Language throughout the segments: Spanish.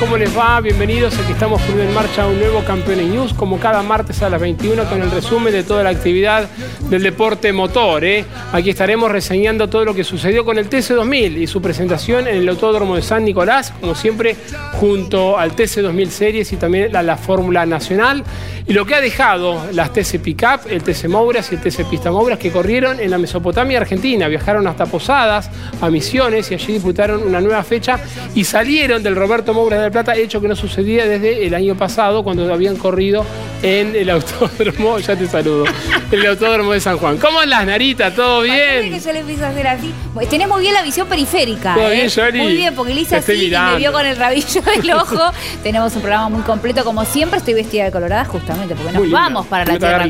¿Cómo les va? Bienvenidos. Aquí estamos poniendo en marcha un nuevo Campeones News, como cada martes a las 21, con el resumen de toda la actividad del deporte motor. ¿eh? Aquí estaremos reseñando todo lo que sucedió con el TC2000 y su presentación en el Autódromo de San Nicolás, como siempre, junto al TC2000 Series y también la, la Fórmula Nacional. Y lo que ha dejado las TC Pickup, el TC Mouras y el TC Pista Mouras que corrieron en la Mesopotamia Argentina, viajaron hasta Posadas, a Misiones y allí disputaron una nueva fecha y salieron del Roberto Mouras de Plata, hecho que no sucedía desde el año pasado cuando habían corrido en el autódromo, ya te saludo, el autódromo de San Juan. ¿Cómo las Narita? ¿Todo bien? que yo le empiezo a hacer así. Tenés muy bien la visión periférica. ¿Todo bien, ¿eh? Muy bien, porque hice así y me vio con el rabillo del ojo. Tenemos un programa muy completo, como siempre. Estoy vestida de colorada justamente porque nos vamos para, la tierra,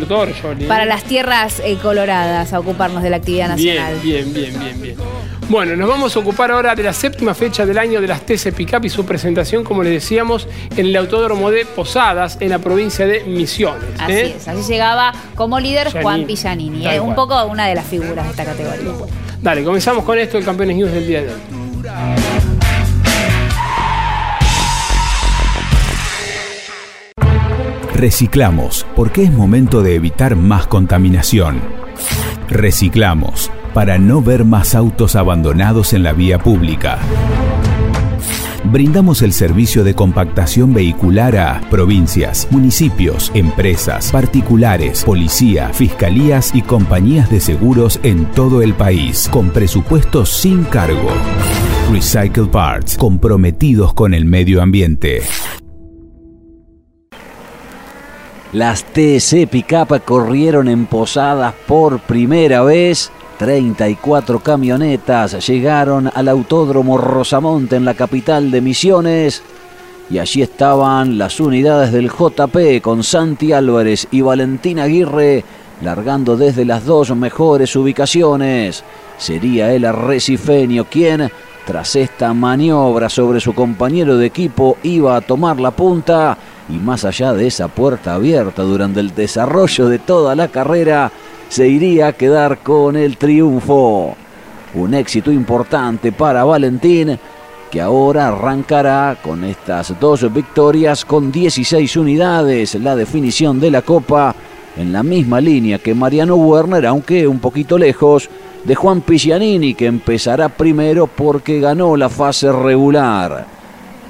para las tierras eh, coloradas a ocuparnos de la actividad nacional. Bien, bien, bien, bien, bien. Bueno, nos vamos a ocupar ahora de la séptima fecha del año de las TC Pickup y su presentación, como les decíamos, en el Autódromo de Posadas, en la provincia de Misiones. Así ¿eh? es, así llegaba como líder Juan Pillanini, eh, un poco una de las figuras de esta categoría. Dale, comenzamos con esto, el Campeones News del día de hoy. Reciclamos, porque es momento de evitar más contaminación. Reciclamos para no ver más autos abandonados en la vía pública. Brindamos el servicio de compactación vehicular a provincias, municipios, empresas, particulares, policía, fiscalías y compañías de seguros en todo el país, con presupuestos sin cargo. Recycle Parts, comprometidos con el medio ambiente. Las TC Pickup corrieron en Posadas por primera vez. 34 camionetas llegaron al Autódromo Rosamonte en la capital de Misiones. Y allí estaban las unidades del JP con Santi Álvarez y Valentín Aguirre largando desde las dos mejores ubicaciones. Sería el arrecifeño quien, tras esta maniobra sobre su compañero de equipo, iba a tomar la punta y más allá de esa puerta abierta durante el desarrollo de toda la carrera, se iría a quedar con el triunfo. Un éxito importante para Valentín, que ahora arrancará con estas dos victorias con 16 unidades, la definición de la Copa en la misma línea que Mariano Werner, aunque un poquito lejos de Juan Piccianini, que empezará primero porque ganó la fase regular.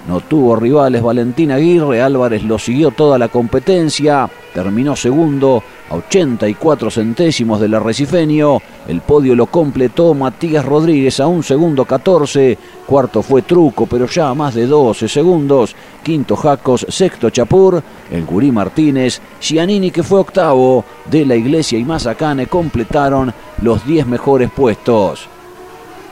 No tuvo rivales Valentín Aguirre, Álvarez lo siguió toda la competencia, terminó segundo a 84 centésimos del arrecifeño, el podio lo completó Matías Rodríguez a un segundo 14, cuarto fue Truco pero ya a más de 12 segundos, quinto Jacos, sexto Chapur, el Gurí Martínez, Giannini que fue octavo, de la Iglesia y Mazacane completaron los 10 mejores puestos.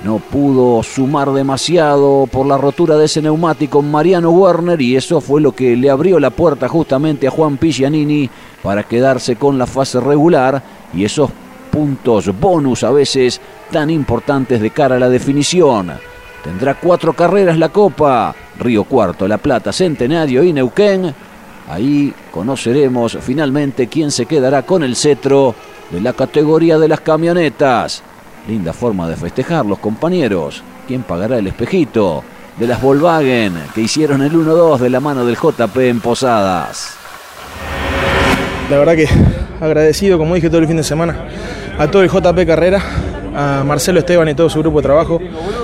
No pudo sumar demasiado por la rotura de ese neumático Mariano Werner y eso fue lo que le abrió la puerta justamente a Juan Pigianini para quedarse con la fase regular y esos puntos bonus a veces tan importantes de cara a la definición. Tendrá cuatro carreras la Copa, Río Cuarto, La Plata, Centenario y Neuquén. Ahí conoceremos finalmente quién se quedará con el cetro de la categoría de las camionetas. Linda forma de festejar los compañeros. ¿Quién pagará el espejito? De las Volkswagen que hicieron el 1-2 de la mano del JP en Posadas. La verdad que agradecido, como dije todo el fin de semana, a todo el JP Carrera, a Marcelo Esteban y todo su grupo de trabajo,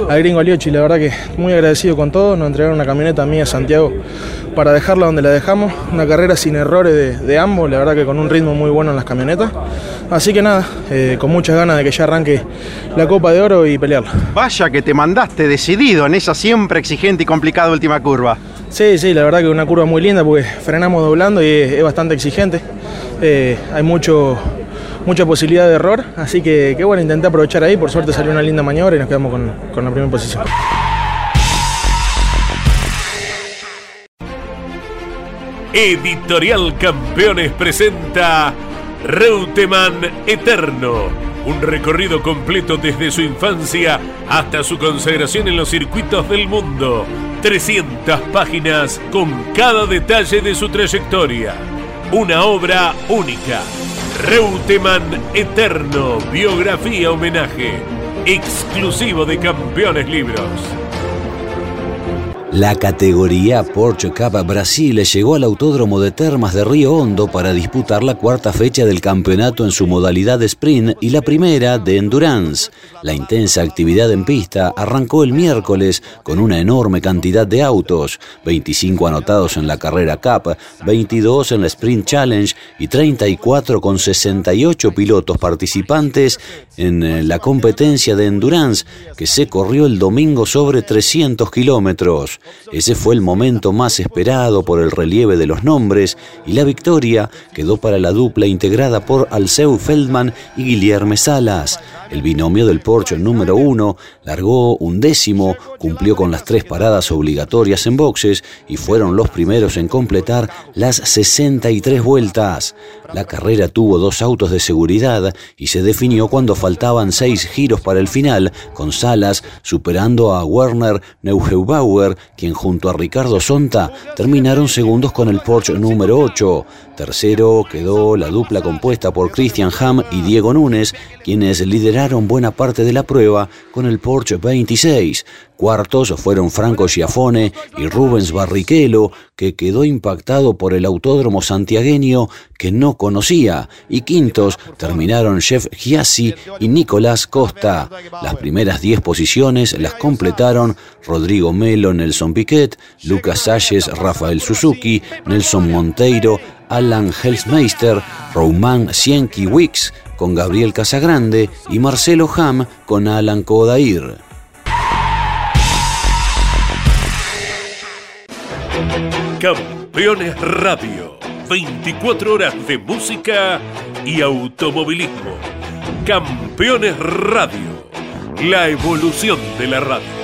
a Gringo Aliochi, la verdad que muy agradecido con todo, nos entregaron una camioneta mía a Santiago para dejarla donde la dejamos, una carrera sin errores de, de ambos, la verdad que con un ritmo muy bueno en las camionetas Así que nada, eh, con muchas ganas de que ya arranque la Copa de Oro y pelearla. Vaya que te mandaste decidido en esa siempre exigente y complicada última curva. Sí, sí, la verdad que una curva muy linda porque frenamos doblando y es, bastante exigente. Eh, hay mucho, mucha posibilidad de error, así que, bueno, intenté aprovechar ahí. Por suerte salió una linda maniobra y nos quedamos con, con la primera posición. Editorial Campeones presenta Reutemann Eterno. Un recorrido completo desde su infancia hasta su consagración en los circuitos del mundo. 300 páginas con cada detalle de su trayectoria. Una obra única. Reutemann Eterno, biografía homenaje. Exclusivo de Campeones Libros. La categoría Porsche Cup Brasil llegó al Autódromo de Termas de Río Hondo para disputar la cuarta fecha del campeonato en su modalidad de sprint y la primera de endurance. La intensa actividad en pista arrancó el miércoles con una enorme cantidad de autos, 25 anotados en la carrera Cup, 22 en la Sprint Challenge y 34 con 68 pilotos participantes en eh, la competencia de endurance que se corrió el domingo sobre 300 kilómetros. Ese fue el momento más esperado por el relieve de los nombres y la victoria quedó para la dupla integrada por Alceu Feldman y Guillermo Salas. El binomio del Porsche número uno largó un décimo, cumplió con las tres paradas obligatorias en boxes y fueron los primeros en completar las 63 vueltas. La carrera tuvo dos autos de seguridad y se definió cuando faltaban seis giros para el final, con Salas superando a Werner Neugebauer, quien junto a Ricardo Sonta terminaron segundos con el Porsche número 8. Tercero quedó la dupla compuesta por Christian Ham y Diego Núñez, quienes lideraron buena parte de la prueba con el Porsche 26. Cuartos fueron Franco Schiafone y Rubens Barrichello, que quedó impactado por el autódromo santiagueño que no conocía. Y quintos terminaron Jeff Giassi y Nicolás Costa. Las primeras 10 posiciones las completaron Rodrigo Melo, Nelson Piquet, Lucas Salles, Rafael Suzuki, Nelson Monteiro, Alan Helsmeister, Roman Sienki Wicks con Gabriel Casagrande y Marcelo Ham con Alan Kodair. Campeones Radio 24 horas de música y automovilismo. Campeones Radio, la evolución de la radio.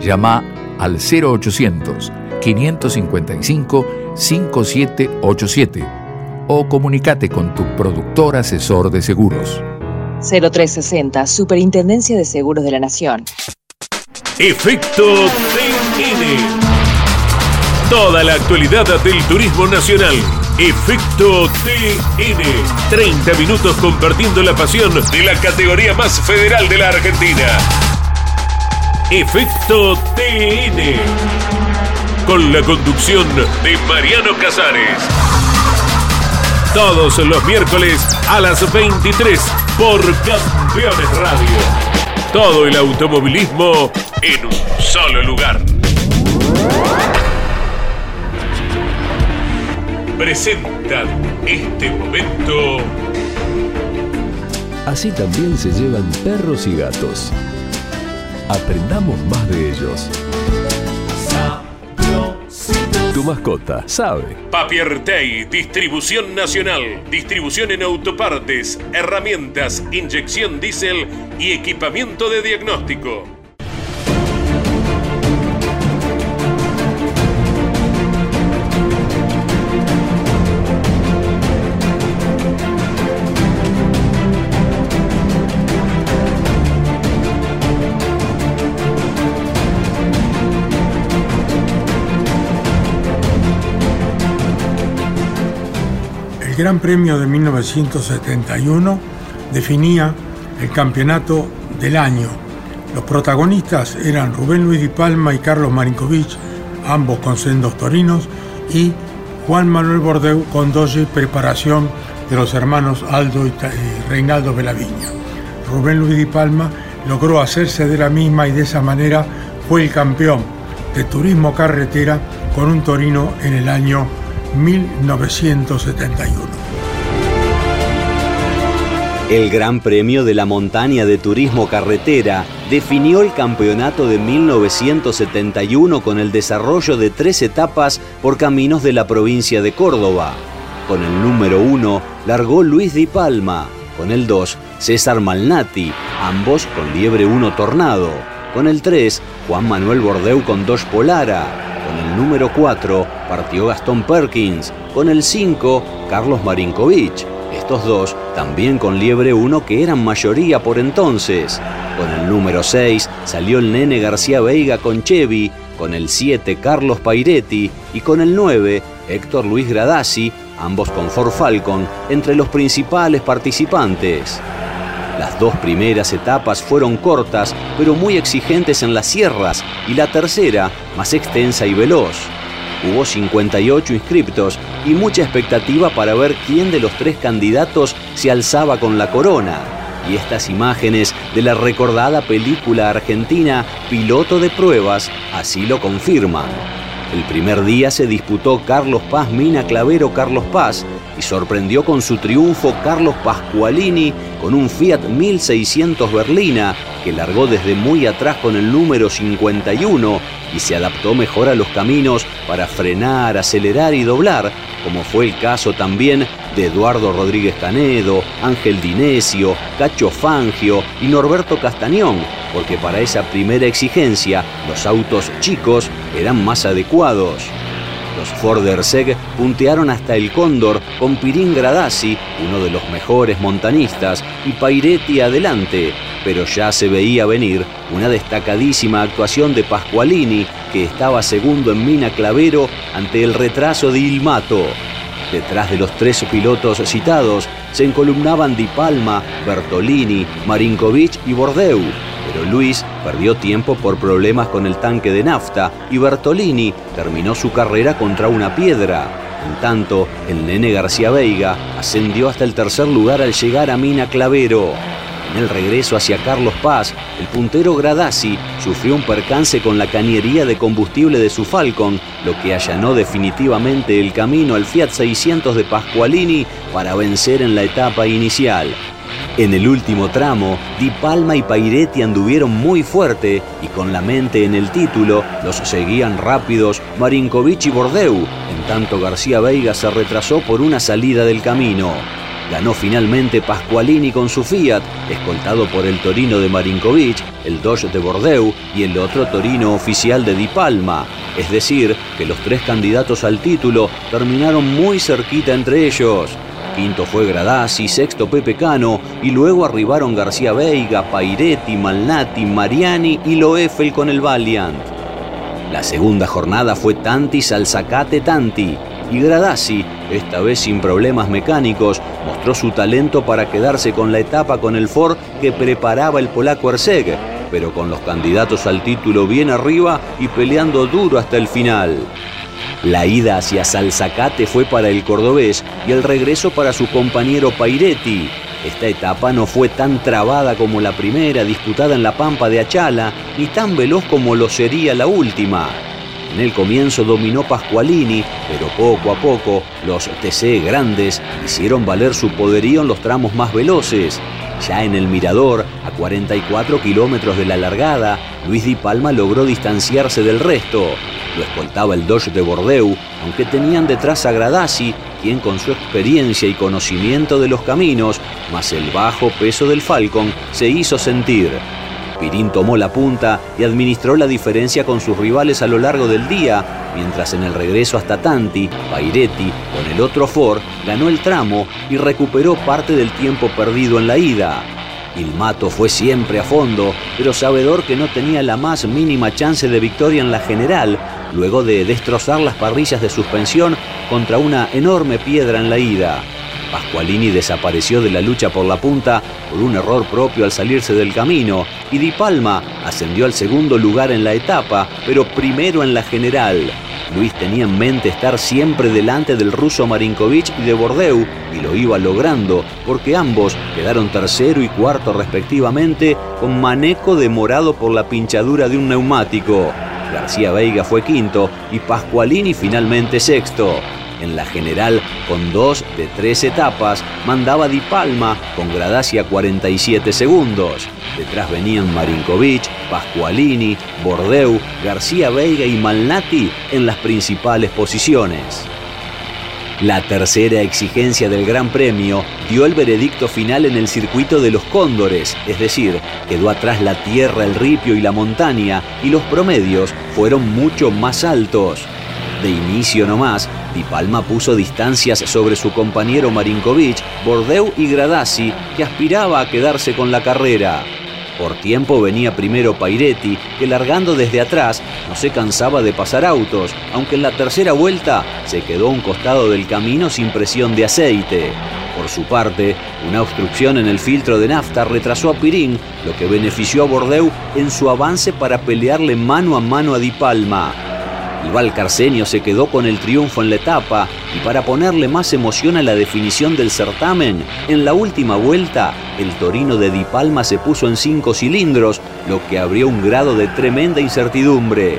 llama al 0800 555 5787 o comunícate con tu productor asesor de seguros. 0360, Superintendencia de Seguros de la Nación. Efecto TN. Toda la actualidad del turismo nacional. Efecto TN. 30 minutos compartiendo la pasión de la categoría más federal de la Argentina. Efecto TN. Con la conducción de Mariano Casares. Todos los miércoles a las 23 por Campeones Radio. Todo el automovilismo en un solo lugar. Presentan este momento. Así también se llevan perros y gatos. Aprendamos más de ellos. Tu mascota sabe. Papiertei, distribución nacional, distribución en autopartes, herramientas, inyección diésel y equipamiento de diagnóstico. Gran Premio de 1971 definía el campeonato del año. Los protagonistas eran Rubén Luis Di Palma y Carlos Marinkovic, ambos con sendos torinos, y Juan Manuel Bordeu con doce preparación de los hermanos Aldo y Reinaldo Belaviña. Rubén Luis Di Palma logró hacerse de la misma y de esa manera fue el campeón de turismo carretera con un torino en el año 1971. El Gran Premio de la Montaña de Turismo Carretera definió el campeonato de 1971 con el desarrollo de tres etapas por caminos de la provincia de Córdoba. Con el número 1 largó Luis Di Palma, con el 2 César Malnati, ambos con Liebre 1 Tornado. Con el 3 Juan Manuel Bordeu con Dos Polara, con el número 4 partió Gastón Perkins. Con el 5, Carlos Marinkovic. Estos dos también con Liebre 1 que eran mayoría por entonces. Con el número 6 salió el nene García Veiga con Chevy. Con el 7, Carlos Pairetti. Y con el 9, Héctor Luis Gradasi, ambos con Ford Falcon, entre los principales participantes. Las dos primeras etapas fueron cortas, pero muy exigentes en las sierras, y la tercera, más extensa y veloz. Hubo 58 inscriptos y mucha expectativa para ver quién de los tres candidatos se alzaba con la corona. Y estas imágenes de la recordada película argentina Piloto de Pruebas así lo confirman. El primer día se disputó Carlos Paz Mina Clavero Carlos Paz y sorprendió con su triunfo Carlos Pascualini con un Fiat 1600 Berlina que largó desde muy atrás con el número 51 y se adaptó mejor a los caminos para frenar, acelerar y doblar, como fue el caso también de Eduardo Rodríguez Canedo, Ángel Dinesio, Cacho Fangio y Norberto Castañón, porque para esa primera exigencia los autos chicos eran más adecuados. Los Ford Erseg puntearon hasta el Cóndor con Pirín Gradasi, uno de los mejores montanistas, y Pairetti adelante, pero ya se veía venir una destacadísima actuación de Pascualini, que estaba segundo en Mina Clavero ante el retraso de Ilmato. Detrás de los tres pilotos citados se encolumnaban Di Palma, Bertolini, Marinkovic y Bordeu. Pero Luis perdió tiempo por problemas con el tanque de nafta y Bertolini terminó su carrera contra una piedra. En tanto, el nene García Veiga ascendió hasta el tercer lugar al llegar a Mina Clavero. En el regreso hacia Carlos Paz, el puntero Gradasi sufrió un percance con la cañería de combustible de su Falcon, lo que allanó definitivamente el camino al Fiat 600 de Pasqualini para vencer en la etapa inicial. En el último tramo, Di Palma y Pairetti anduvieron muy fuerte y con la mente en el título los seguían rápidos Marinkovic y Bordeu, en tanto García Veiga se retrasó por una salida del camino. Ganó finalmente Pasqualini con su Fiat, escoltado por el Torino de Marinkovic, el Dodge de Bordeu y el otro Torino oficial de Di Palma. Es decir, que los tres candidatos al título terminaron muy cerquita entre ellos. Quinto fue Gradasi, sexto Pepe Cano y luego arribaron García Veiga, Pairetti, Malnati, Mariani y Loeffel con el Valiant. La segunda jornada fue Tanti Salzacate Tanti y Gradasi, esta vez sin problemas mecánicos, mostró su talento para quedarse con la etapa con el Ford que preparaba el polaco Erseg, pero con los candidatos al título bien arriba y peleando duro hasta el final. La ida hacia Salzacate fue para el cordobés y el regreso para su compañero Pairetti. Esta etapa no fue tan trabada como la primera disputada en la Pampa de Achala, ni tan veloz como lo sería la última. En el comienzo dominó Pasqualini, pero poco a poco los TC grandes hicieron valer su poderío en los tramos más veloces. Ya en el Mirador, a 44 kilómetros de la largada, Luis Di Palma logró distanciarse del resto. Lo escoltaba el Dodge de Bordeu, aunque tenían detrás a Gradasi, quien con su experiencia y conocimiento de los caminos, más el bajo peso del Falcon, se hizo sentir. Pirín tomó la punta y administró la diferencia con sus rivales a lo largo del día, mientras en el regreso hasta Tanti, Pairetti, con el otro Ford, ganó el tramo y recuperó parte del tiempo perdido en la ida. Il Mato fue siempre a fondo, pero sabedor que no tenía la más mínima chance de victoria en la general, luego de destrozar las parrillas de suspensión contra una enorme piedra en la ida. Pasqualini desapareció de la lucha por la punta por un error propio al salirse del camino y Di Palma ascendió al segundo lugar en la etapa, pero primero en la general. Luis tenía en mente estar siempre delante del ruso Marinkovic y de Bordeu y lo iba logrando porque ambos quedaron tercero y cuarto respectivamente con Maneco demorado por la pinchadura de un neumático. García Veiga fue quinto y Pasqualini finalmente sexto. En la general, con dos de tres etapas, mandaba Di Palma con Gradacia 47 segundos. Detrás venían Marinkovic, Pasqualini, Bordeu, García Veiga y Malnati en las principales posiciones. La tercera exigencia del Gran Premio dio el veredicto final en el circuito de los cóndores, es decir, quedó atrás la tierra, el ripio y la montaña, y los promedios fueron mucho más altos. De inicio nomás, Di Palma puso distancias sobre su compañero Marinkovic, Bordeu y Gradasi, que aspiraba a quedarse con la carrera. Por tiempo venía primero Pairetti, que largando desde atrás no se cansaba de pasar autos, aunque en la tercera vuelta se quedó a un costado del camino sin presión de aceite. Por su parte, una obstrucción en el filtro de nafta retrasó a Pirín, lo que benefició a Bordeu en su avance para pelearle mano a mano a Di Palma. El Valcarceño se quedó con el triunfo en la etapa y para ponerle más emoción a la definición del certamen, en la última vuelta, el Torino de Di Palma se puso en cinco cilindros, lo que abrió un grado de tremenda incertidumbre.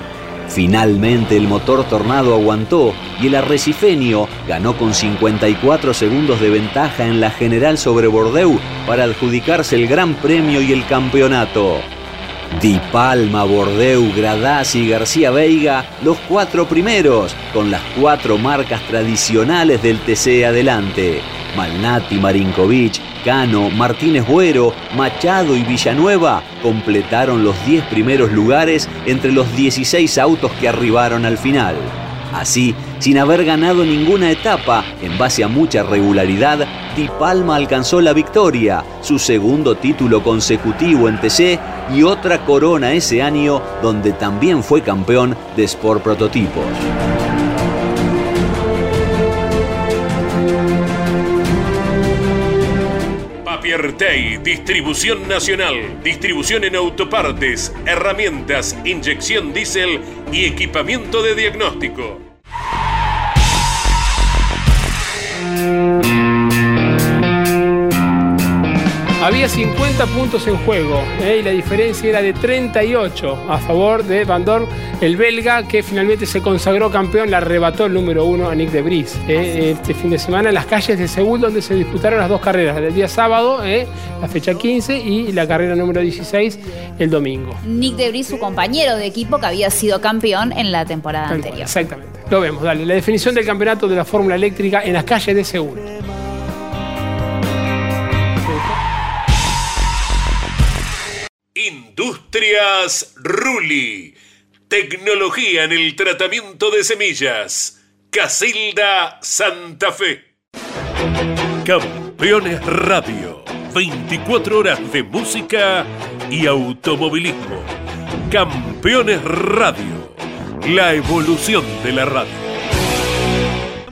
Finalmente el motor Tornado aguantó y el arrecifeño ganó con 54 segundos de ventaja en la general sobre Bordeu para adjudicarse el Gran Premio y el campeonato. Di Palma, Bordeu, Gradasi y García Veiga, los cuatro primeros, con las cuatro marcas tradicionales del TC adelante. Malnati, Marinkovic, Cano, Martínez Buero, Machado y Villanueva completaron los 10 primeros lugares entre los 16 autos que arribaron al final. Así, sin haber ganado ninguna etapa, en base a mucha regularidad, Di Palma alcanzó la victoria, su segundo título consecutivo en TC y otra corona ese año donde también fue campeón de Sport Prototipos. Premier Tay, distribución nacional, distribución en autopartes, herramientas, inyección diésel y equipamiento de diagnóstico. Había 50 puntos en juego ¿eh? y la diferencia era de 38 a favor de Van Dorn, el belga que finalmente se consagró campeón, le arrebató el número uno a Nick de Vries ¿eh? este fin de semana en las calles de Seúl donde se disputaron las dos carreras, el día sábado, ¿eh? la fecha 15 y la carrera número 16 el domingo. Nick de Vries, su compañero de equipo que había sido campeón en la temporada anterior. Exactamente, lo vemos, dale, la definición del campeonato de la Fórmula Eléctrica en las calles de Seúl. Industrias Ruli. Tecnología en el tratamiento de semillas. Casilda Santa Fe. Campeones Radio. 24 horas de música y automovilismo. Campeones Radio. La evolución de la radio.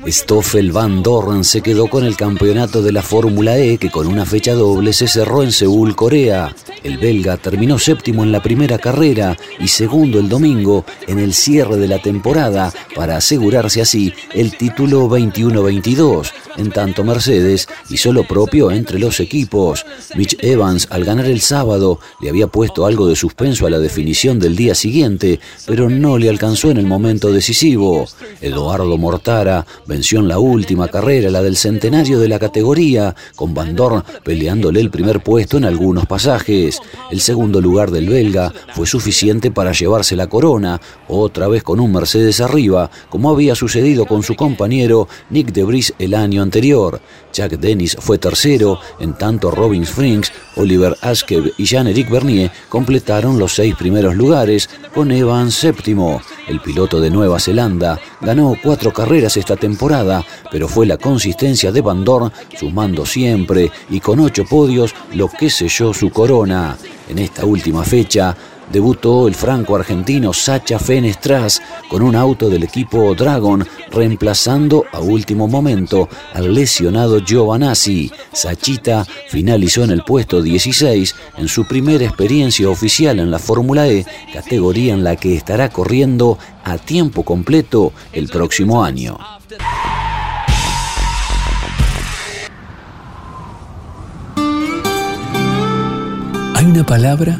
Stoffel Van Dorn se quedó con el campeonato de la Fórmula E que con una fecha doble se cerró en Seúl, Corea. El belga terminó séptimo en la primera carrera y segundo el domingo en el cierre de la temporada para asegurarse así el título 21-22. En tanto Mercedes hizo lo propio entre los equipos. Mitch Evans al ganar el sábado le había puesto algo de suspenso a la definición del día siguiente, pero no le alcanzó en el momento decisivo. Eduardo Mortara venció en la última carrera, la del centenario de la categoría, con Van Dorn peleándole el primer puesto en algunos pasajes. El segundo lugar del belga fue suficiente para llevarse la corona, otra vez con un Mercedes arriba, como había sucedido con su compañero Nick de Vries el año anterior. Jack Dennis fue tercero, en tanto Robin Springs, Oliver Askew y Jean-Éric Bernier completaron los seis primeros lugares, con Evans séptimo. El piloto de Nueva Zelanda ganó cuatro carreras esta temporada, pero fue la consistencia de Van Dorn, sumando siempre y con ocho podios, lo que selló su corona. En esta última fecha, debutó el franco-argentino Sacha Fenestras con un auto del equipo Dragon, reemplazando a último momento al lesionado Giovanazzi. Sachita finalizó en el puesto 16 en su primera experiencia oficial en la Fórmula E, categoría en la que estará corriendo a tiempo completo el próximo año. Hay una palabra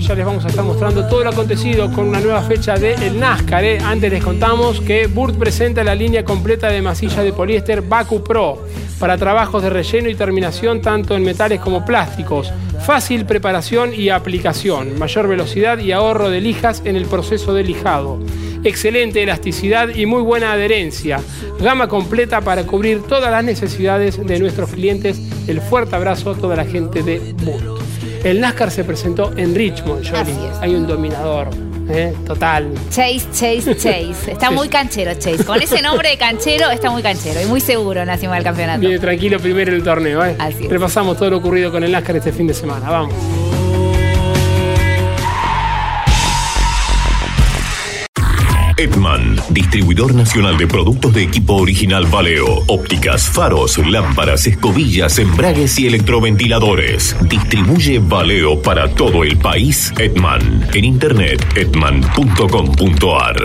Y ya les vamos a estar mostrando todo lo acontecido con una nueva fecha de el NASCAR. ¿eh? Antes les contamos que Burt presenta la línea completa de masilla de poliéster Baku Pro para trabajos de relleno y terminación tanto en metales como plásticos. Fácil preparación y aplicación, mayor velocidad y ahorro de lijas en el proceso de lijado. Excelente elasticidad y muy buena adherencia. Gama completa para cubrir todas las necesidades de nuestros clientes. El fuerte abrazo a toda la gente de Burt. El NASCAR se presentó en Richmond, Johnny. Hay un dominador. ¿eh? Total. Chase, Chase, Chase. Está muy canchero, Chase. Con ese nombre de canchero está muy canchero y muy seguro en la cima del campeonato. Viene tranquilo primero el torneo. ¿eh? Así es. Repasamos todo lo ocurrido con el NASCAR este fin de semana. Vamos. Edman, distribuidor nacional de productos de equipo original Valeo, ópticas, faros, lámparas, escobillas, embragues y electroventiladores. Distribuye Valeo para todo el país. Edman, en internet edman.com.ar.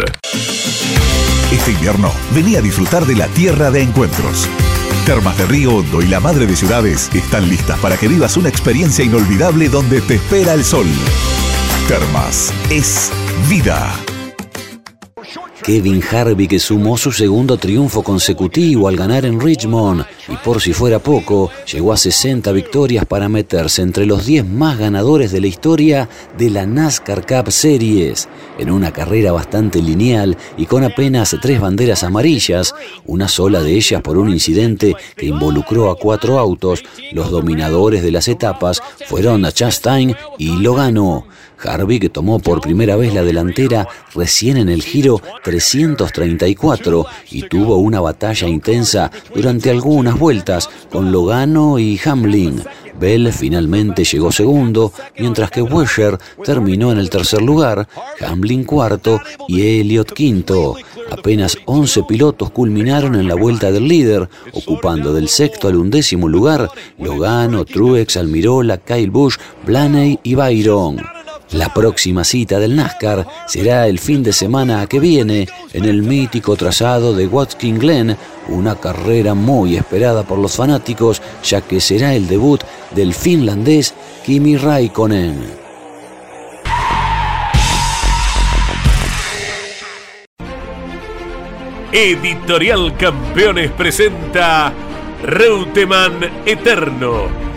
Este invierno, vení a disfrutar de la tierra de encuentros. Termas de Río Hondo y la Madre de Ciudades están listas para que vivas una experiencia inolvidable donde te espera el sol. Termas es vida. Kevin Harvick sumó su segundo triunfo consecutivo al ganar en Richmond y por si fuera poco, llegó a 60 victorias para meterse entre los 10 más ganadores de la historia de la NASCAR Cup Series, en una carrera bastante lineal y con apenas tres banderas amarillas, una sola de ellas por un incidente que involucró a cuatro autos, los dominadores de las etapas fueron Chastain y Logano. Harvick tomó por primera vez la delantera recién en el giro 334 y tuvo una batalla intensa durante algunas vueltas con Logano y Hamlin. Bell finalmente llegó segundo, mientras que Wesher terminó en el tercer lugar, Hamlin cuarto y Elliott quinto. Apenas 11 pilotos culminaron en la vuelta del líder, ocupando del sexto al undécimo lugar Logano, Truex, Almirola, Kyle Busch, Blaney y Byron. La próxima cita del NASCAR será el fin de semana que viene en el mítico trazado de Watkins Glen, una carrera muy esperada por los fanáticos ya que será el debut del finlandés Kimi Raikkonen. Editorial Campeones presenta Reutemann Eterno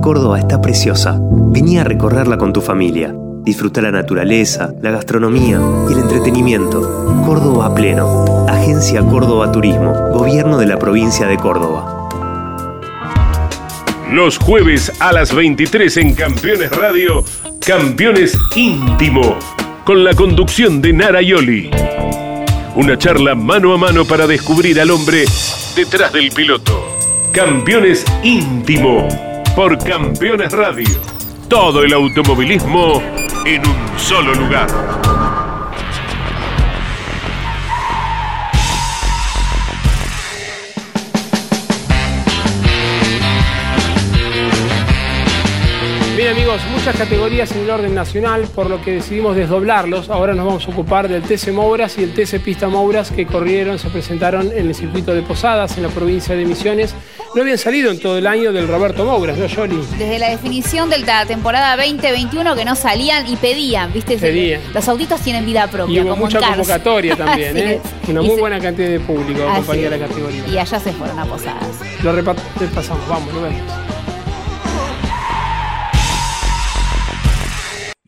Córdoba está preciosa. Vení a recorrerla con tu familia. Disfruta la naturaleza, la gastronomía y el entretenimiento. Córdoba pleno. Agencia Córdoba Turismo. Gobierno de la provincia de Córdoba. Los jueves a las 23 en Campeones Radio, Campeones Íntimo, con la conducción de Nara Yoli. Una charla mano a mano para descubrir al hombre detrás del piloto. Campeones Íntimo por Campeones Radio. Todo el automovilismo en un solo lugar. amigos, muchas categorías en el orden nacional, por lo que decidimos desdoblarlos. Ahora nos vamos a ocupar del TC Mouras y el TC Pista Mouras que corrieron, se presentaron en el circuito de Posadas, en la provincia de Misiones. No habían salido en todo el año del Roberto Mouras, ¿no, Yoli? Desde la definición de la temporada 2021 que no salían y pedían, ¿viste? Pedían. Los autitos tienen vida propia. Y hubo mucha convocatoria también, ¿eh? Una muy buena cantidad de público acompañó la categoría. Y allá se fueron a Posadas. Lo repasamos, vamos, lo vemos.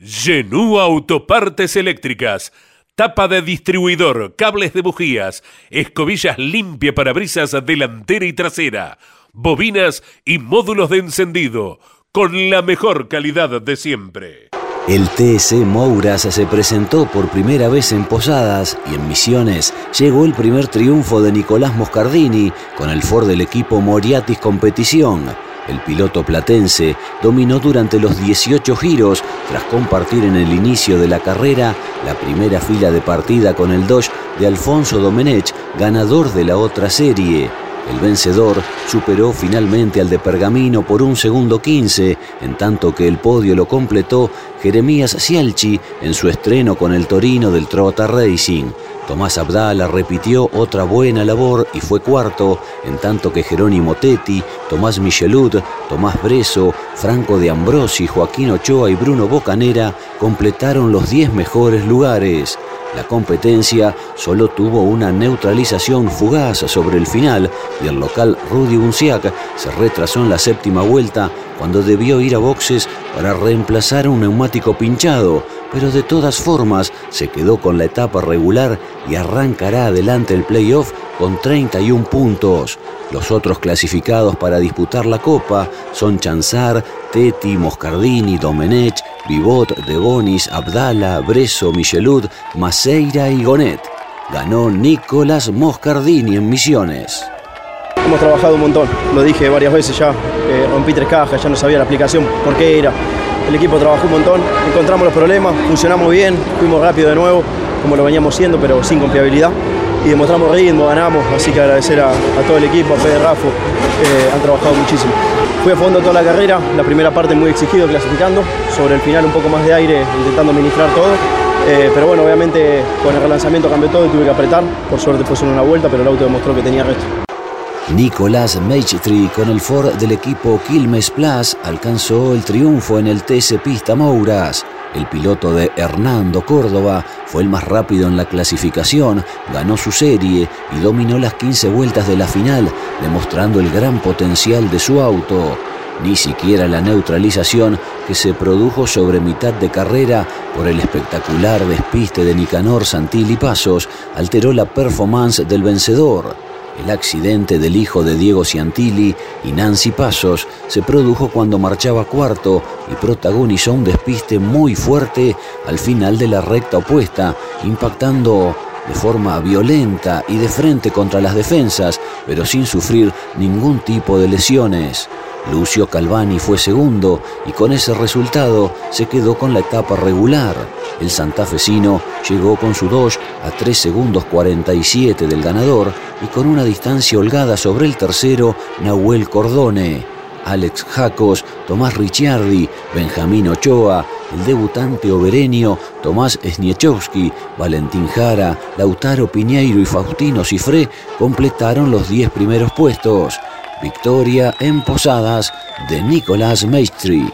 Genú Autopartes Eléctricas. Tapa de distribuidor, cables de bujías, escobillas limpia para brisas delantera y trasera, bobinas y módulos de encendido, con la mejor calidad de siempre. El TC Mouras se presentó por primera vez en Posadas y en Misiones llegó el primer triunfo de Nicolás Moscardini con el Ford del equipo Moriatis Competición el piloto platense dominó durante los 18 giros tras compartir en el inicio de la carrera la primera fila de partida con el Dodge de Alfonso Domenech, ganador de la otra serie. El vencedor superó finalmente al de Pergamino por un segundo 15, en tanto que el podio lo completó Jeremías Cialchi en su estreno con el Torino del Trota Racing. Tomás Abdala repitió otra buena labor y fue cuarto, en tanto que Jerónimo Tetti, Tomás Michelud, Tomás Breso, Franco de Ambrosi, Joaquín Ochoa y Bruno Bocanera completaron los 10 mejores lugares. La competencia solo tuvo una neutralización fugaz sobre el final y el local Rudy Bunciac se retrasó en la séptima vuelta cuando debió ir a boxes para reemplazar un neumático pinchado, pero de todas formas se quedó con la etapa regular y arrancará adelante el playoff con 31 puntos. Los otros clasificados para disputar la Copa son Chanzar, Teti, Moscardini, Domenech, Vivot, Bonis, Abdala, Breso, Michelud, Maceira y Gonet. Ganó Nicolás Moscardini en Misiones. Hemos trabajado un montón, lo dije varias veces ya, rompí tres cajas, ya no sabía la aplicación, por qué era. El equipo trabajó un montón, encontramos los problemas, funcionamos bien, fuimos rápido de nuevo, como lo veníamos siendo, pero sin confiabilidad. y demostramos ritmo, ganamos, así que agradecer a, todo el equipo, a Fede Rafo, eh, han trabajado muchísimo. Fui a fondo toda la carrera, la primera parte muy exigido clasificando, sobre el final un poco más de aire intentando ministrar todo, eh, pero bueno, obviamente con el relanzamiento cambió todo y tuve que apretar, por suerte fue solo una vuelta, pero el auto demostró que tenía resto. Nicolás Meichtri con el Ford del equipo Quilmes Plus alcanzó el triunfo en el TC Pista Mouras. El piloto de Hernando Córdoba fue el más rápido en la clasificación, ganó su serie y dominó las 15 vueltas de la final, demostrando el gran potencial de su auto. Ni siquiera la neutralización que se produjo sobre mitad de carrera por el espectacular despiste de Nicanor Santilli Pasos alteró la performance del vencedor. El accidente del hijo de Diego Ciantilli y Nancy Pasos se produjo cuando marchaba cuarto y protagonizó un despiste muy fuerte al final de la recta opuesta, impactando de forma violenta y de frente contra las defensas, pero sin sufrir ningún tipo de lesiones. Lucio Calvani fue segundo y con ese resultado se quedó con la etapa regular. El santafesino llegó con su Dodge a 3 segundos 47 del ganador y con una distancia holgada sobre el tercero Nahuel Cordone. Alex Jacos, Tomás Ricciardi, Benjamín Ochoa, el debutante oberenio Tomás Sniechowski, Valentín Jara, Lautaro Piñeiro y Faustino Cifré completaron los 10 primeros puestos. Victoria en Posadas de Nicolás Maestri.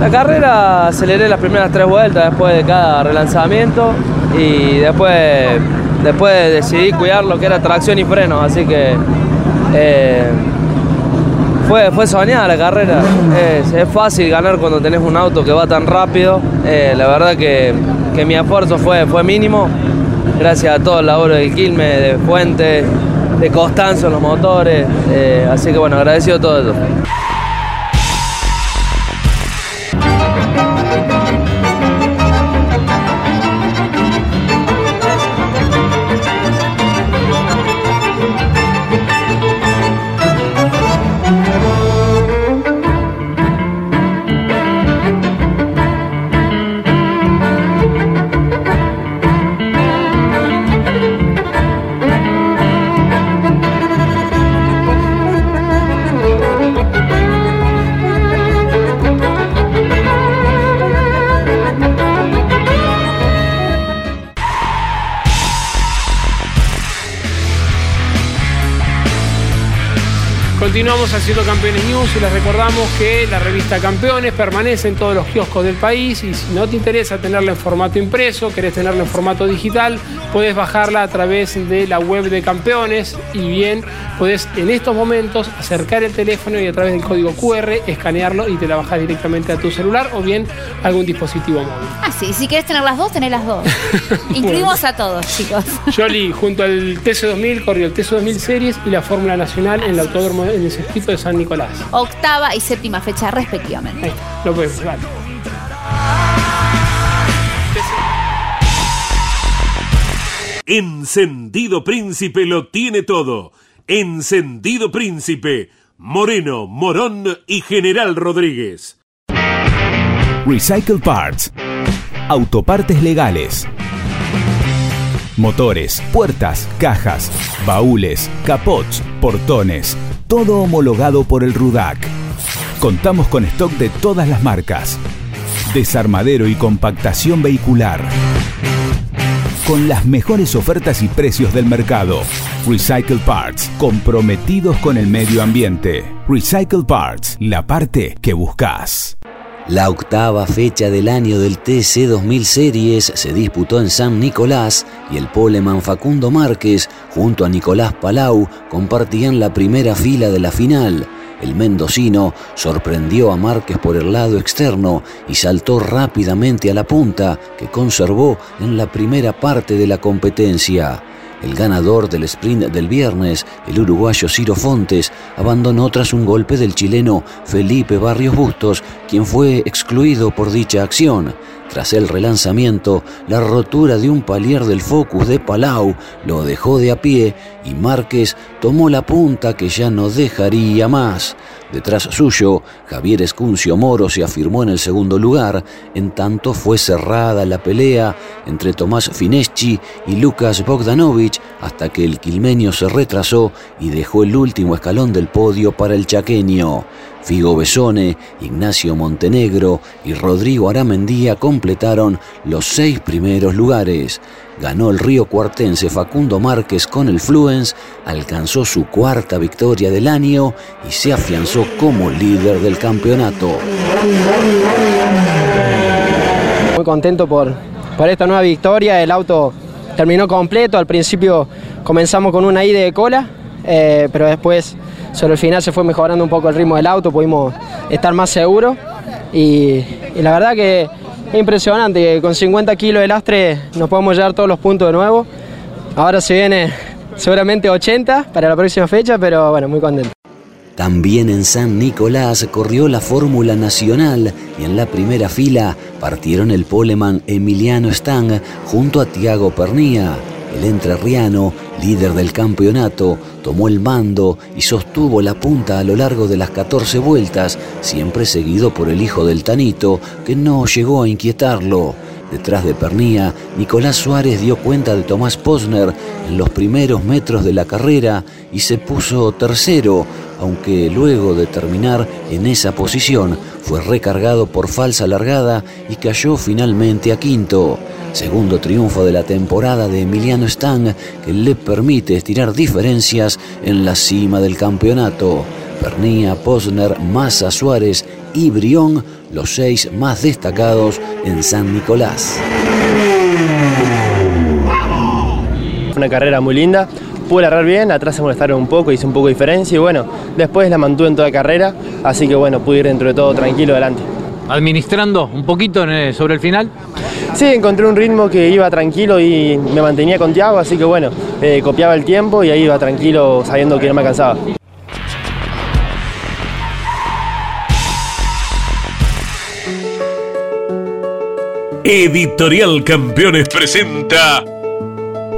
La carrera aceleré las primeras tres vueltas después de cada relanzamiento y después, después decidí cuidar lo que era tracción y freno, así que eh, fue, fue soñada la carrera. Es, fácil ganar cuando tenés un auto que va tan rápido. Eh, la verdad que, mi esfuerzo fue, fue mínimo, gracias a todo el labor del Quilme, de Fuente, de Constanzo en los motores. Eh, así que bueno, agradecido todo eso. Continuamos haciendo Campeones News y les recordamos que la revista Campeones permanece en todos los kioscos del país y si no te interesa tenerla en formato impreso, querés tenerla en formato digital, puedes bajarla a través de la web de Campeones y bien, puedes en estos momentos acercar el teléfono y a través del código QR escanearlo y te la bajas directamente a tu celular o bien a algún dispositivo móvil. Ah, sí, si quieres tener las dos, tenés las dos. Incluimos a todos, chicos. Jolly, junto al TC2000, corrió el TC2000 Series y la Fórmula Nacional en el Autódromo en el de San Nicolás. Octava y séptima fecha, respectivamente. Ahí está, lo vale. Encendido Príncipe lo tiene todo. Encendido Príncipe, Moreno, Morón y General Rodríguez. Recycle Parts. Autopartes legales. Motores, puertas, cajas, baúles, capots, portones, todo homologado por el RUDAC. Contamos con stock de todas las marcas. Desarmadero y compactación vehicular. Con las mejores ofertas y precios del mercado. Recycle Parts, comprometidos con el medio ambiente. Recycle Parts, la parte que buscas. La octava fecha del año del TC 2000 Series se disputó en San Nicolás y el poleman Facundo Márquez junto a Nicolás Palau compartían la primera fila de la final. El mendocino sorprendió a Márquez por el lado externo y saltó rápidamente a la punta que conservó en la primera parte de la competencia. El ganador del sprint del viernes, el uruguayo Ciro Fontes, abandonó tras un golpe del chileno Felipe Barrios Bustos, quien fue excluido por dicha acción. Tras el relanzamiento, la rotura de un palier del Focus de Palau lo dejó de a pie y Márquez tomó la punta que ya no dejaría más. Detrás suyo, Javier Escuncio Moro se afirmó en el segundo lugar, en tanto fue cerrada la pelea entre Tomás Fineschi y Lucas Bogdanovich hasta que el quilmenio se retrasó y dejó el último escalón del podio para el chaqueño. Figo Besone, Ignacio Montenegro y Rodrigo Aramendía completaron los seis primeros lugares. Ganó el río cuartense Facundo Márquez con el Fluence, alcanzó su cuarta victoria del año y se afianzó como líder del campeonato. Muy contento por, por esta nueva victoria, el auto terminó completo, al principio comenzamos con una ida de cola, eh, pero después sobre el final se fue mejorando un poco el ritmo del auto, pudimos estar más seguros y, la verdad que es impresionante, con 50 kilos de lastre nos podemos llevar todos los puntos de nuevo. Ahora se viene seguramente 80 para la próxima fecha, pero bueno, muy contento. También en San Nicolás corrió la Fórmula Nacional y en la primera fila partieron el poleman Emiliano Stang junto a Tiago Pernía. El entrerriano, líder del campeonato, tomó el mando y sostuvo la punta a lo largo de las 14 vueltas, siempre seguido por el hijo del Tanito, que no llegó a inquietarlo. Detrás de Pernía, Nicolás Suárez dio cuenta de Tomás Posner en los primeros metros de la carrera y se puso tercero, aunque luego de terminar en esa posición fue recargado por falsa largada y cayó finalmente a quinto. Segundo triunfo de la temporada de Emiliano Stang que le permite estirar diferencias en la cima del campeonato. Pernía, Posner, Massa, Suárez y Brión, los seis más destacados en San Nicolás. Una carrera muy linda, pude largar bien, atrás se molestaron un poco, hice un poco de diferencia y bueno, después la mantuve en toda carrera, así que bueno, pude ir dentro de todo tranquilo adelante. ¿Administrando un poquito sobre el final? Sí, encontré un ritmo que iba tranquilo y me mantenía con Tiago, así que bueno, eh, copiaba el tiempo y ahí iba tranquilo sabiendo que no me cansaba. Editorial Campeones presenta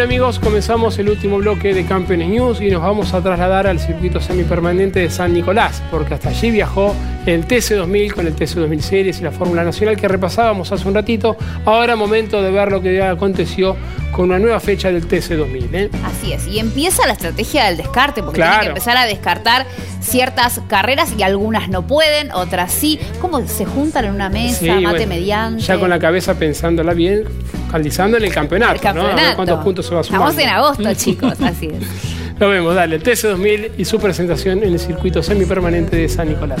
Bien amigos, comenzamos el último bloque de Campeones News y nos vamos a trasladar al circuito semipermanente de San Nicolás, porque hasta allí viajó el TC2000 con el TC2000 Series y la Fórmula Nacional que repasábamos hace un ratito. Ahora momento de ver lo que aconteció con una nueva fecha del TC2000. ¿eh? Así es, y empieza la estrategia del descarte, porque tiene que empezar a descartar ciertas carreras y algunas no pueden, otras sí. ¿Cómo se juntan en una mesa, mate mediante? Ya con la cabeza pensándola bien, focalizando en el campeonato. El campeonato. ¿Cuántos puntos se va a sumar? Estamos en agosto, chicos, así es. Lo vemos, dale, el TC2000 y su presentación en el circuito semipermanente de San Nicolás.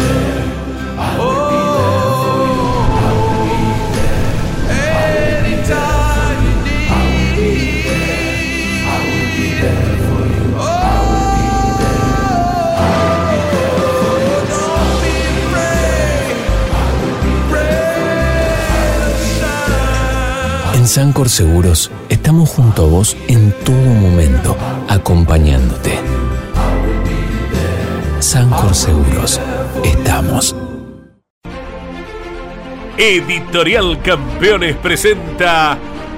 Sancor Seguros estamos junto a vos en todo momento, acompañándote. Sancor Seguros, estamos. Editorial Campeones presenta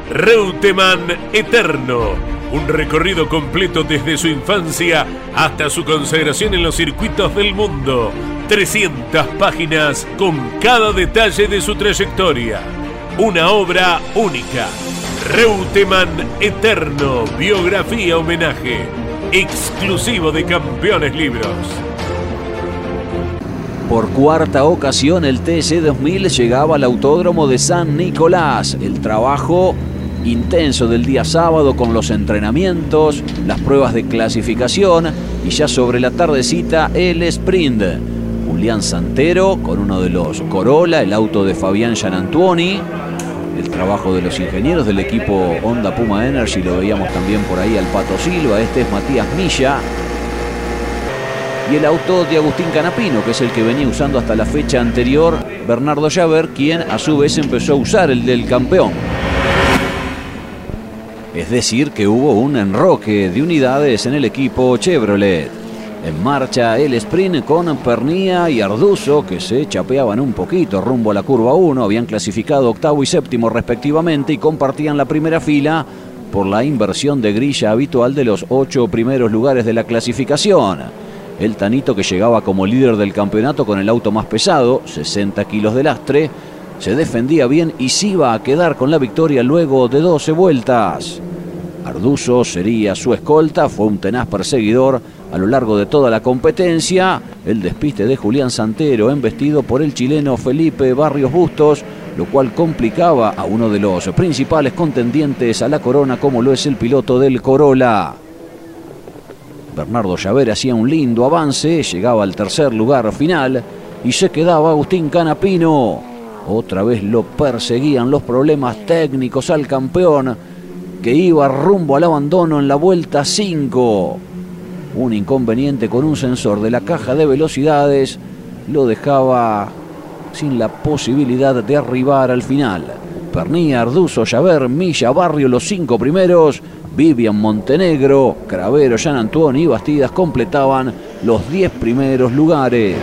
Reutemann Eterno, un recorrido completo desde su infancia hasta su consagración en los circuitos del mundo. 300 páginas con cada detalle de su trayectoria. Una obra única. Reutemann Eterno, biografía homenaje, exclusivo de Campeones Libros. Por cuarta ocasión el TC2000 llegaba al Autódromo de San Nicolás. El trabajo intenso del día sábado con los entrenamientos, las pruebas de clasificación y ya sobre la tardecita el sprint. Julián Santero con uno de los Corolla, el auto de Fabián Gianantuoni. El trabajo de los ingenieros del equipo Honda Puma Energy, lo veíamos también por ahí al Pato Silva. Este es Matías Milla. Y el auto de Agustín Canapino, que es el que venía usando hasta la fecha anterior Bernardo Llaver, quien a su vez empezó a usar el del campeón. Es decir, que hubo un enroque de unidades en el equipo Chevrolet. En marcha el sprint con Pernía y Arduzo que se chapeaban un poquito rumbo a la curva 1. Habían clasificado octavo y séptimo respectivamente y compartían la primera fila por la inversión de grilla habitual de los ocho primeros lugares de la clasificación. El Tanito que llegaba como líder del campeonato con el auto más pesado, 60 kilos de lastre, se defendía bien y se iba a quedar con la victoria luego de 12 vueltas. Arduzo sería su escolta, fue un tenaz perseguidor a lo largo de toda la competencia. El despiste de Julián Santero, embestido por el chileno Felipe Barrios Bustos, lo cual complicaba a uno de los principales contendientes a la corona, como lo es el piloto del Corolla. Bernardo Llaver hacía un lindo avance, llegaba al tercer lugar final y se quedaba Agustín Canapino. Otra vez lo perseguían los problemas técnicos al campeón que iba rumbo al abandono en la vuelta 5. Un inconveniente con un sensor de la caja de velocidades lo dejaba sin la posibilidad de arribar al final. Pernía, Arduzo, Llaver, Milla, Barrio, los cinco primeros. Vivian Montenegro, Cravero, Jean Antoine y Bastidas completaban los diez primeros lugares.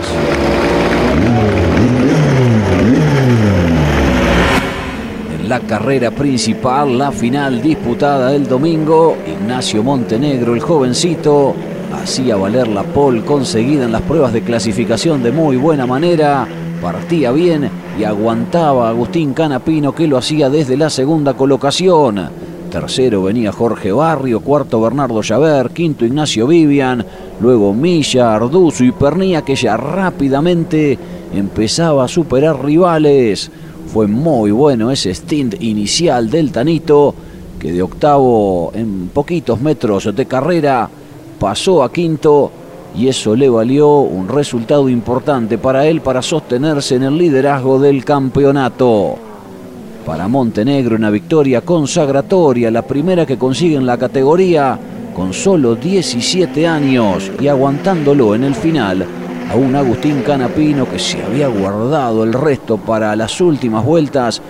En la carrera principal, la final disputada el domingo, Ignacio Montenegro, el jovencito, hacía valer la pole conseguida en las pruebas de clasificación de muy buena manera, partía bien y aguantaba Agustín Canapino que lo hacía desde la segunda colocación. Tercero venía Jorge Barrio, cuarto Bernardo Llaver, quinto Ignacio Vivian, luego Milla, Arduzo y Pernía que ya rápidamente empezaba a superar rivales. Fue muy bueno ese stint inicial del Tanito que de octavo en poquitos metros de carrera pasó a quinto y eso le valió un resultado importante para él para sostenerse en el liderazgo del campeonato. Para Montenegro una victoria consagratoria, la primera que consigue en la categoría con solo 17 años y aguantándolo en el final a un Agustín Canapino que se había guardado el resto para las últimas vueltas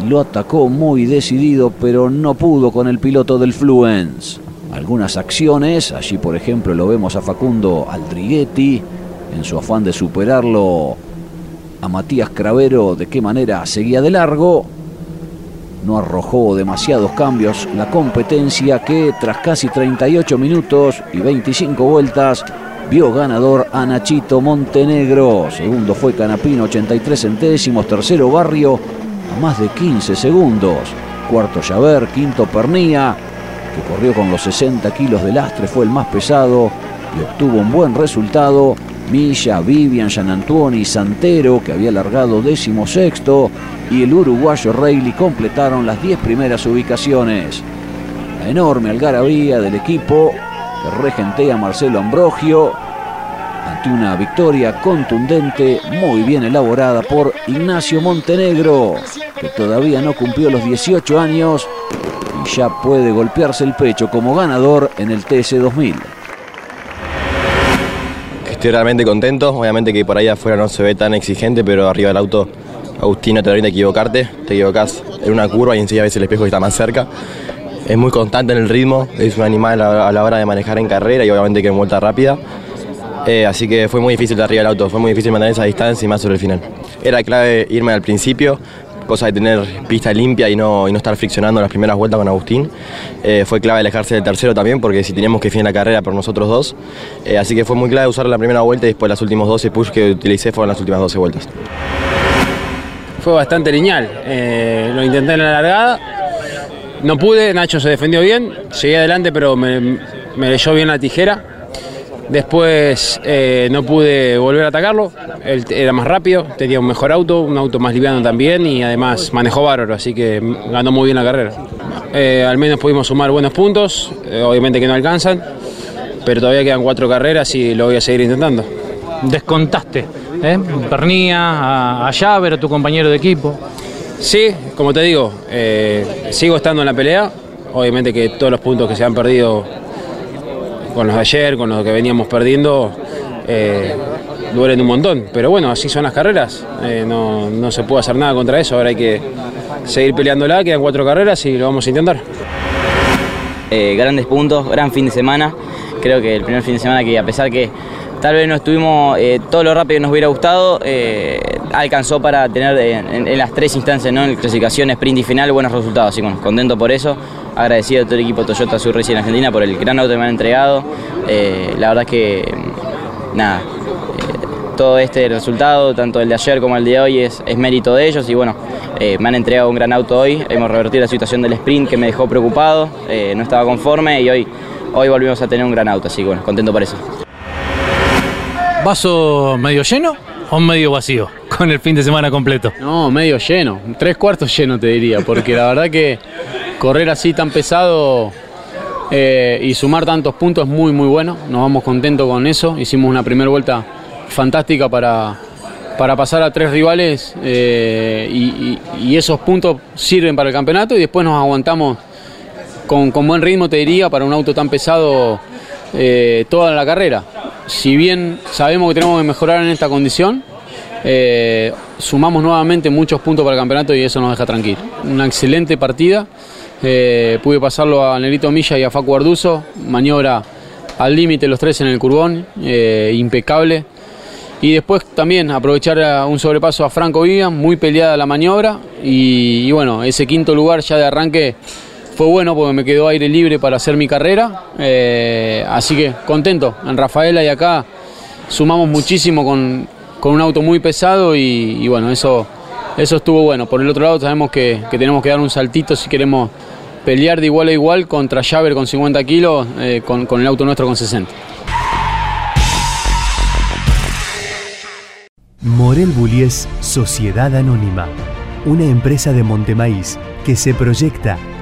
y lo atacó muy decidido pero no pudo con el piloto del Fluence. Algunas acciones, allí por ejemplo lo vemos a Facundo Aldriguetti en su afán de superarlo a Matías Cravero de qué manera seguía de largo. No arrojó demasiados cambios. La competencia que tras casi 38 minutos y 25 vueltas vio ganador a Nachito Montenegro. Segundo fue Canapino 83 centésimos, tercero Barrio a más de 15 segundos. Cuarto Llaver, quinto Pernía, que corrió con los 60 kilos de lastre, fue el más pesado y obtuvo un buen resultado. Milla, Vivian, Gianantuoni Santero, que había largado décimo sexto, y el uruguayo Reilly completaron las 10 primeras ubicaciones. La enorme algarabía del equipo que regentea Marcelo Ambrogio ante una victoria contundente, muy bien elaborada por Ignacio Montenegro, que todavía no cumplió los 18 años ya puede golpearse el pecho como ganador en el TS 2000. Estoy realmente contento, obviamente que por ahí afuera no se ve tan exigente, pero arriba del auto Agustín no te permite equivocarte, te equivocas en una curva y enseguida ves el espejo está más cerca. Es muy constante en el ritmo, es un animal a la hora de manejar en carrera y obviamente que en vuelta rápida. Eh, así que fue muy difícil de arriba el auto, fue muy difícil mantener esa distancia y más sobre el final. Era clave irme al principio, cosa de tener pista limpia y no, y no estar friccionando las primeras vueltas con Agustín. Eh, fue clave alejarse del tercero también, porque si teníamos que finir la carrera por nosotros dos. Eh, así que fue muy clave usar la primera vuelta y después las últimos 12 push que utilicé fueron las últimas 12 vueltas. Fue bastante lineal. lo intenté en la largada. No pude, Nacho se defendió bien, llegué adelante pero me, me leyó bien la tijera Después eh, no pude volver a atacarlo, él era más rápido, tenía un mejor auto, un auto más liviano también y además manejó bárbaro, así que ganó muy bien la carrera. Eh, al menos pudimos sumar buenos puntos, eh, obviamente que no alcanzan, pero todavía quedan cuatro carreras y lo voy a seguir intentando. Descontaste, ¿eh? Pernía, a, a Llaver, tu compañero de equipo. Sí, como te digo, sigo estando en la pelea, obviamente que todos los puntos que se han perdido con los de ayer, con los que veníamos perdiendo, eh, duelen un montón. Pero bueno, así son las carreras, eh, no, se puede hacer nada contra eso, ahora hay que seguir peleándola, quedan cuatro carreras y lo vamos a intentar. Eh, grandes puntos, gran fin de semana, creo que el primer fin de semana que a pesar que tal vez no estuvimos todo lo rápido que nos hubiera gustado, alcanzó para tener en, las tres instancias, ¿no? en clasificación, sprint y final, buenos resultados. Así que bueno, contento por eso. Agradecido a todo el equipo Toyota Sur Racing en Argentina por el gran auto que me han entregado. Eh, la verdad es que, nada, eh, todo este resultado, tanto el de ayer como el de hoy, es, mérito de ellos y bueno, eh, me han entregado un gran auto hoy. Hemos revertido la situación del sprint que me dejó preocupado, no estaba conforme y hoy, hoy volvimos a tener un gran auto, así que bueno, contento por eso. ¿Vaso medio lleno o medio vacío con el fin de semana completo? No, medio lleno, tres cuartos lleno te diría, porque la verdad que correr así tan pesado eh, y sumar tantos puntos es muy muy bueno, nos vamos contentos con eso, hicimos una primera vuelta fantástica para, para pasar a tres rivales eh, y, esos puntos sirven para el campeonato y después nos aguantamos con, buen ritmo, te diría, para un auto tan pesado eh, toda la carrera. Si bien sabemos que tenemos que mejorar en esta condición, sumamos nuevamente muchos puntos para el campeonato y eso nos deja tranquilo. Una excelente partida. Eh, pude pasarlo a Nerito Milla y a Facu Arduzo, maniobra al límite los tres en el curbón, eh, impecable. Y después también aprovechar un sobrepaso a Franco Vivian, muy peleada la maniobra. Y, bueno, ese quinto lugar ya de arranque fue bueno porque me quedó aire libre para hacer mi carrera. Eh, así que contento. En Rafaela y acá sumamos muchísimo con, un auto muy pesado y, bueno, eso, eso estuvo bueno. Por el otro lado sabemos que, que tenemos que dar un saltito si queremos pelear de igual a igual contra Javer con 50 kilos, eh, con, con el auto nuestro con 60. Morel Bullies Sociedad Anónima, una empresa de Montemaíz que se proyecta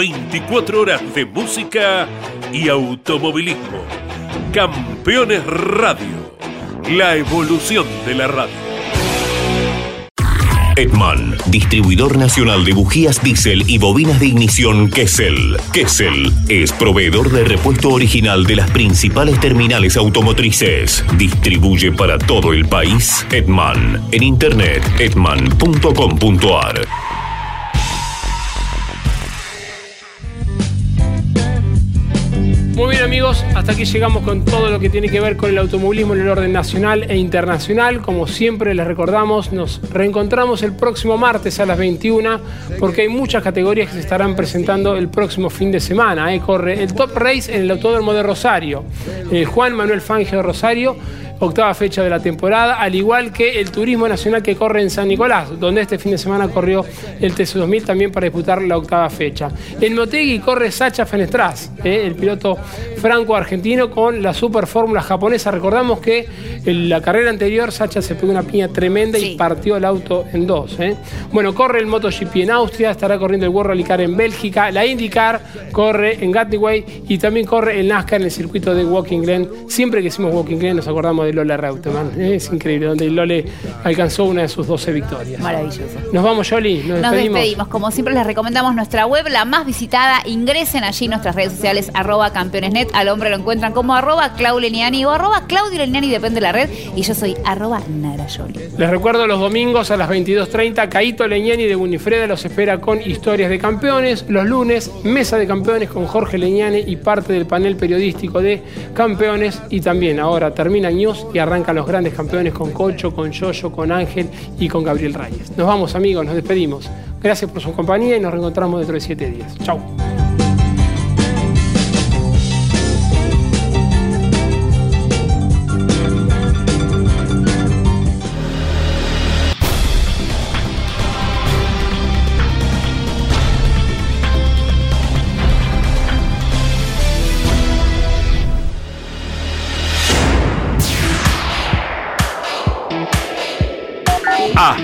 24 horas de música y automovilismo. Campeones Radio, la evolución de la radio. Edman, distribuidor nacional de bujías diésel y bobinas de ignición Kessel. Kessel es proveedor de repuesto original de las principales terminales automotrices. Distribuye para todo el país Edman. En internet edman.com.ar. Muy bien amigos, hasta aquí llegamos con todo lo que tiene que ver con el automovilismo en el orden nacional e internacional. Como siempre les recordamos, nos reencontramos el próximo martes a las 21 porque hay muchas categorías que se estarán presentando el próximo fin de semana. ¿eh? Corre el Top Race en el Autódromo de Rosario, el Juan Manuel Fangio de Rosario octava fecha de la temporada, al igual que el Turismo Nacional que corre en San Nicolás, donde este fin de semana corrió el TC2000 también para disputar la octava fecha. En Motegi corre Sacha Fenestraz, eh, el piloto franco-argentino con la super fórmula japonesa. Recordamos que en la carrera anterior Sacha se pegó una piña tremenda y partió el auto en dos. Eh. Bueno, corre el MotoGP en Austria, estará corriendo el World Rally Car en Bélgica, la IndyCar corre en Gatwick y también corre el NASCAR en el circuito de Walking Glen. Siempre que hicimos Walking Glen nos acordamos de Lola Reutemann. Eh, es increíble, donde Lole alcanzó una de sus 12 victorias. Maravilloso. Nos vamos, Jolly. Nos, nos despedimos. Como siempre les recomendamos nuestra web, la más visitada. Ingresen allí nuestras redes sociales, arroba campeonesnet. Al hombre lo encuentran como arroba Claudio o arroba Claudio Leniani, depende de la red. Y yo soy arroba Narayoli. Les recuerdo los domingos a las 22.30, Caito Leñani de Bunifreda los espera con historias de campeones. Los lunes, mesa de campeones con Jorge Leñani y parte del panel periodístico de campeones. Y también ahora termina News y arrancan los grandes campeones con Cocho, con Yoyo, con Ángel y con Gabriel Reyes. Nos vamos amigos, nos despedimos. Gracias por su compañía y nos reencontramos dentro de siete días. Chau.